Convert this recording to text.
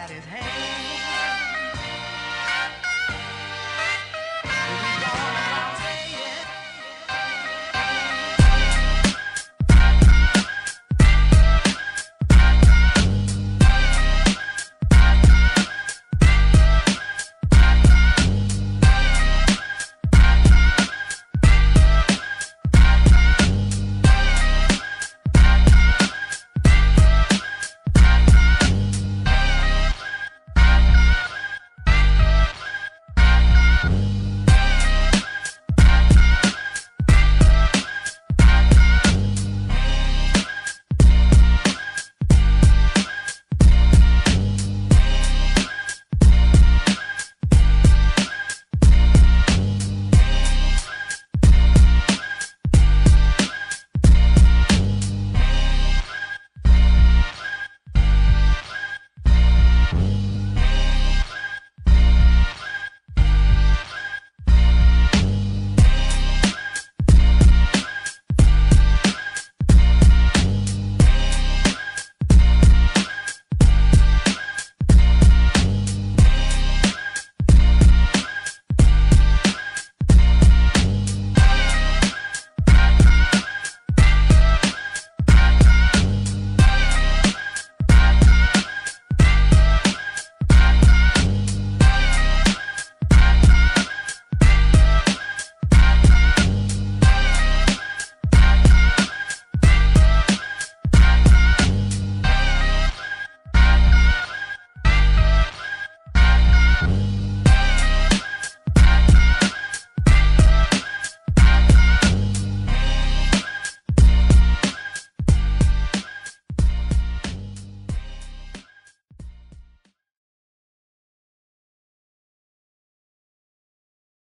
got his hand